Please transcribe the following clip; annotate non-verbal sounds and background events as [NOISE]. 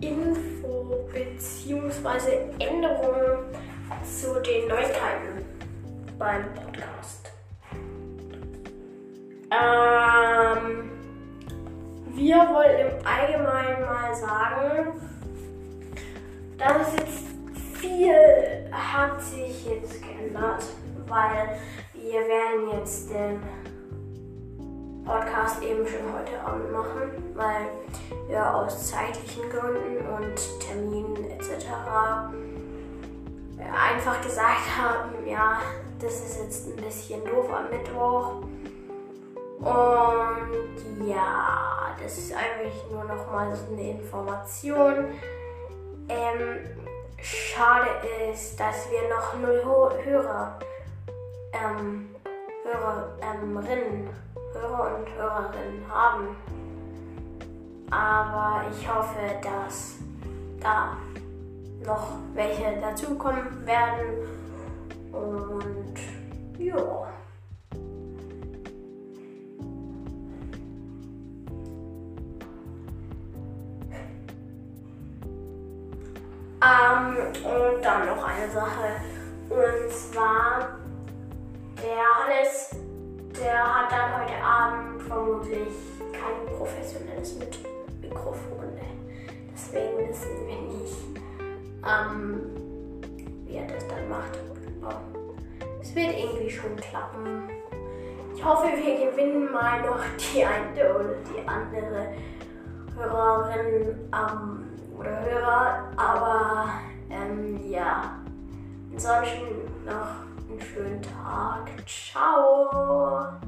Info bzw. Änderungen zu den Neuigkeiten beim Podcast. Ähm, wir wollen im Allgemeinen mal sagen, dass jetzt viel hat sich jetzt geändert, weil wir werden jetzt den Podcast eben schon heute Abend machen, weil wir aus zeitlichen Gründen und Terminen etc. einfach gesagt [LAUGHS] haben, ja, das ist jetzt ein bisschen doof am Mittwoch. Und ja, das ist eigentlich nur noch mal so eine Information. Ähm, schade ist, dass wir noch null Hörer, ähm, Hörerinnen Hörer und Hörerinnen haben. Aber ich hoffe, dass da noch welche dazukommen werden. Und ja. Ähm, und dann noch eine Sache. Und zwar, der der hat dann heute Abend vermutlich kein professionelles Mikrofon. Deswegen wissen wir nicht, ähm, wie er das dann macht. Es wird irgendwie schon klappen. Ich hoffe, wir gewinnen mal noch die eine oder die andere Hörerin ähm, oder Hörer. Aber ähm, ja, ansonsten noch einen schönen Tag. Ciao.